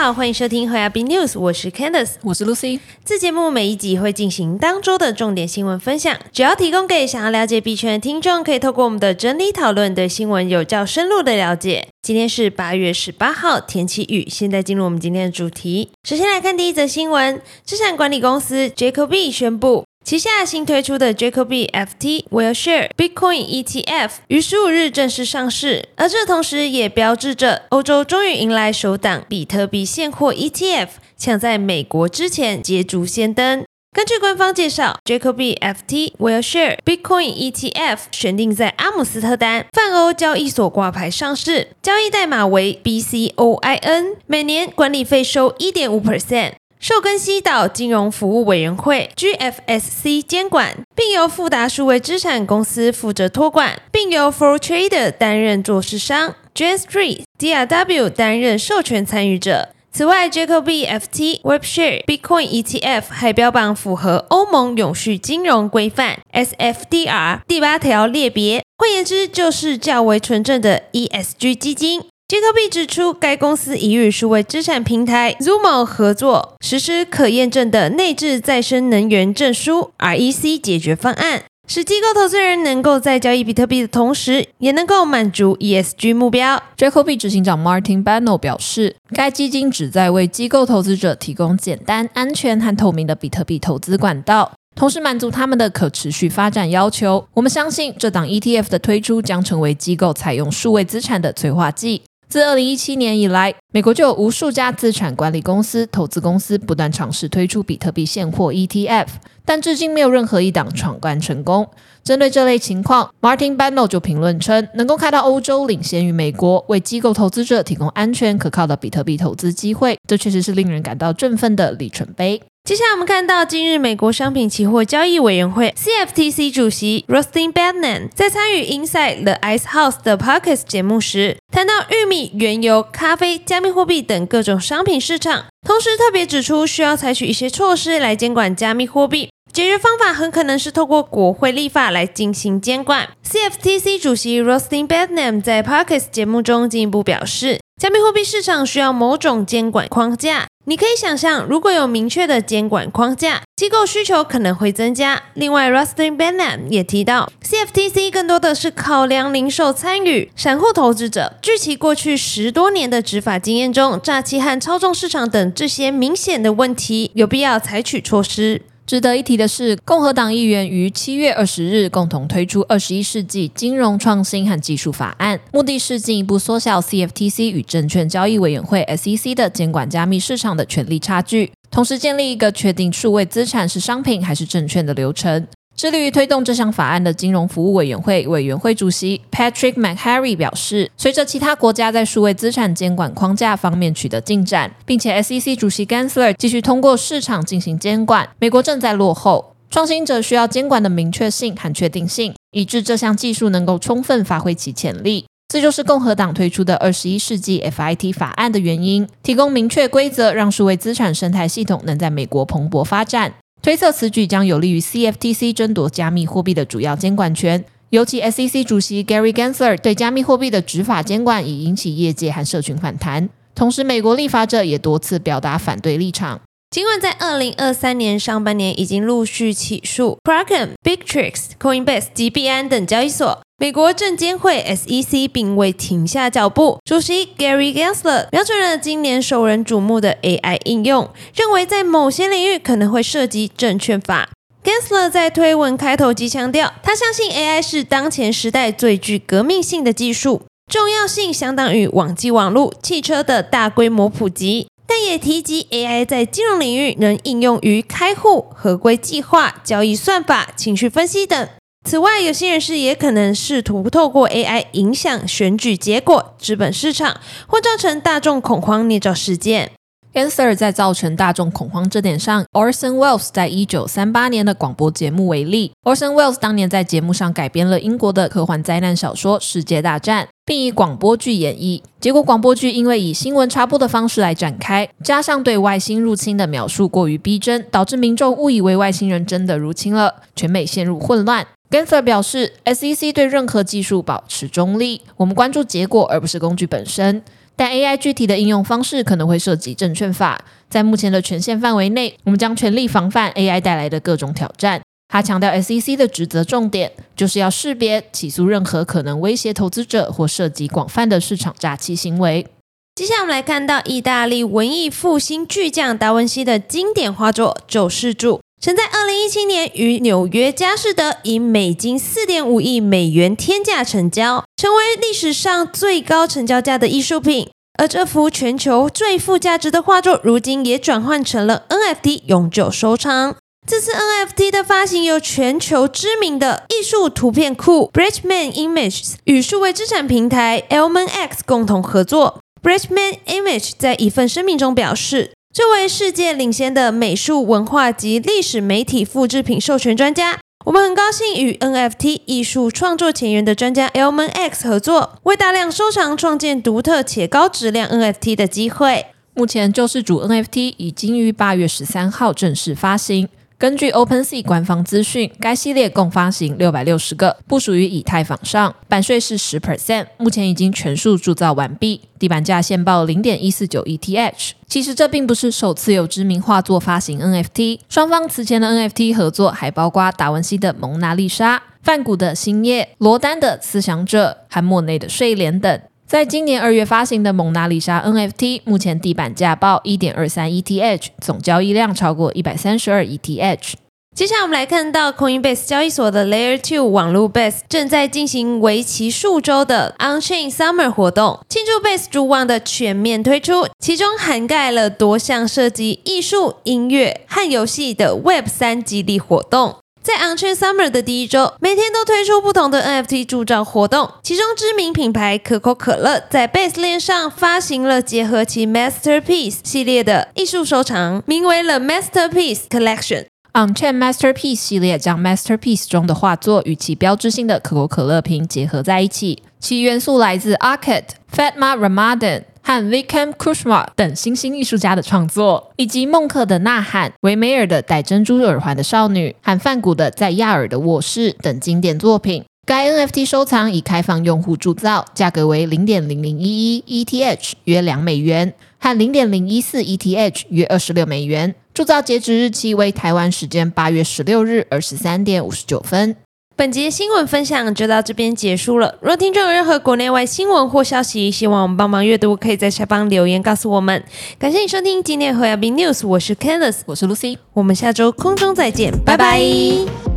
好，欢迎收听 h o b News，我是 Candice，我是 Lucy。这节目每一集会进行当周的重点新闻分享，主要提供给想要了解币圈的听众，可以透过我们的整理讨论，对新闻有较深入的了解。今天是八月十八号，天气雨。现在进入我们今天的主题。首先来看第一则新闻，资产管理公司 Jacoby 宣布。旗下新推出的 Jacoby FT Will Share Bitcoin ETF 于十五日正式上市，而这同时也标志着欧洲终于迎来首档比特币现货 ETF，抢在美国之前捷足先登。根据官方介绍，Jacoby FT Will Share Bitcoin ETF 选定在阿姆斯特丹泛欧交易所挂牌上市，交易代码为 BCOIN，每年管理费收一点五 percent。受根西岛金融服务委员会 （GFSC） 监管，并由富达数位资产公司负责托管，并由 For Trader 担任做市商，Jan Street DRW 担任授权参与者。此外，Jacoby FT WebShare Bitcoin ETF 还标榜符合欧盟永续金融规范 （SFDR） 第八条列别，换言之，就是较为纯正的 ESG 基金。杰克币指出，该公司已与数位资产平台 Zumo 合作，实施可验证的内置再生能源证书 （REC） 解决方案，使机构投资人能够在交易比特币的同时，也能够满足 ESG 目标。Jacob 执行长 Martin Bano 表示，该基金旨在为机构投资者提供简单、安全和透明的比特币投资管道，同时满足他们的可持续发展要求。我们相信，这档 ETF 的推出将成为机构采用数位资产的催化剂。自二零一七年以来，美国就有无数家资产管理公司、投资公司不断尝试推出比特币现货 ETF，但至今没有任何一档闯关成功。针对这类情况，Martin Bano 就评论称，能够看到欧洲领先于美国，为机构投资者提供安全可靠的比特币投资机会，这确实是令人感到振奋的里程碑。接下来我们看到，今日美国商品期货交易委员会 （CFTC） 主席 Rustin Bednan 在参与 Inside the Ice House 的 Podcast 节目时，谈到玉米、原油、咖啡、加密货币等各种商品市场，同时特别指出需要采取一些措施来监管加密货币。解决方法很可能是透过国会立法来进行监管。CFTC 主席 Rustin Bednan 在 Parkes 节目中进一步表示，加密货币市场需要某种监管框架。你可以想象，如果有明确的监管框架，机构需求可能会增加。另外，Rustin b e n n a m 也提到，CFTC 更多的是考量零售参与、散户投资者。据其过去十多年的执法经验中，诈欺和操纵市场等这些明显的问题，有必要采取措施。值得一提的是，共和党议员于七月二十日共同推出《二十一世纪金融创新和技术法案》，目的是进一步缩小 CFTC 与证券交易委员会 SEC 的监管加密市场的权力差距，同时建立一个确定数位资产是商品还是证券的流程。致力于推动这项法案的金融服务委员会委员会主席 Patrick McHarry 表示，随着其他国家在数位资产监管框架方面取得进展，并且 SEC 主席 Gensler 继续通过市场进行监管，美国正在落后。创新者需要监管的明确性和确定性，以致这项技术能够充分发挥其潜力。这就是共和党推出的二十一世纪 FIT 法案的原因，提供明确规则，让数位资产生态系统能在美国蓬勃发展。推测此举将有利于 CFTC 争夺加密货币的主要监管权，尤其 SEC 主席 Gary Gensler 对加密货币的执法监管已引起业界和社群反弹。同时，美国立法者也多次表达反对立场。尽管在二零二三年上半年已经陆续起诉 Kraken、Bittrex、Coinbase 及币安等交易所。美国证监会 SEC 并未停下脚步，主席 Gary Gensler 瞄准了今年受人瞩目的 AI 应用，认为在某些领域可能会涉及证券法。Gensler 在推文开头即强调，他相信 AI 是当前时代最具革命性的技术，重要性相当于网际网络、汽车的大规模普及，但也提及 AI 在金融领域能应用于开户、合规计划、交易算法、情绪分析等。此外，有些人士也可能试图透过 AI 影响选举结果、资本市场，或造成大众恐慌捏造事件。Answer 在造成大众恐慌这点上，Orson Welles 在一九三八年的广播节目为例。Orson Welles 当年在节目上改编了英国的科幻灾难小说《世界大战》，并以广播剧演绎。结果，广播剧因为以新闻插播的方式来展开，加上对外星入侵的描述过于逼真，导致民众误以为外星人真的入侵了，全美陷入混乱。Gensler 表示，SEC 对任何技术保持中立，我们关注结果而不是工具本身。但 AI 具体的应用方式可能会涉及证券法。在目前的权限范围内，我们将全力防范 AI 带来的各种挑战。他强调，SEC 的职责重点就是要识别、起诉任何可能威胁投资者或涉及广泛的市场诈欺行为。接下来我们来看到意大利文艺复兴巨匠达文西的经典画作《救世主》，曾在二零一七年于纽约佳士得以美金四点五亿美元天价成交，成为历史上最高成交价的艺术品。而这幅全球最富价值的画作，如今也转换成了 NFT 永久收藏。这次 NFT 的发行由全球知名的艺术图片库 BridgeMan Images 与数位资产平台 Elmen X 共同合作。BridgeMan Image 在一份声明中表示，作为世界领先的美术文化及历史媒体复制品授权专家。我们很高兴与 NFT 艺术创作前沿的专家 Elman X 合作，为大量收藏创建独特且高质量 NFT 的机会。目前救世主 NFT 已经于八月十三号正式发行。根据 OpenSea 官方资讯，该系列共发行六百六十个，部署于以太坊上，版税是十 percent，目前已经全数铸造完毕，地板价现报零点一四九 ETH。其实这并不是首次有知名画作发行 NFT，双方此前的 NFT 合作还包括达文西的《蒙娜丽莎》、梵谷的《星夜》、罗丹的《思想者》和莫内的《睡莲》等。在今年二月发行的蒙娜丽莎 NFT，目前地板价报一点二三 ETH，总交易量超过一百三十二 ETH。接下来我们来看到 Coinbase 交易所的 Layer Two 网络 Base 正在进行为期数周的 Unchain Summer 活动，庆祝 Base 主网的全面推出，其中涵盖了多项涉及艺术、音乐和游戏的 Web 三激励活动。在 Onchain Summer 的第一周，每天都推出不同的 NFT 铸造活动。其中知名品牌可口可乐在 Base 链上发行了结合其 Masterpiece 系列的艺术收藏，名为了 Masterpiece Collection。Onchain Masterpiece 系列将 Masterpiece 中的画作与其标志性的可口可乐瓶结合在一起，其元素来自 Arcade、Fatma Ramadan。和 Vikram Kushma 等新兴艺术家的创作，以及孟克的《呐喊》、维梅尔的《戴珍珠耳环的少女》和梵谷的《在亚尔的卧室》等经典作品。该 NFT 收藏已开放用户铸造，价格为零点零零一一 ETH，约两美元，和零点零一四 ETH，约二十六美元。铸造截止日期为台湾时间八月十六日二十三点五十九分。本节新闻分享就到这边结束了。若听众有任何国内外新闻或消息，希望我们帮忙阅读，可以在下方留言告诉我们。感谢你收听今天的 h b News，我是 Candice，我是 Lucy，我们下周空中再见，拜拜。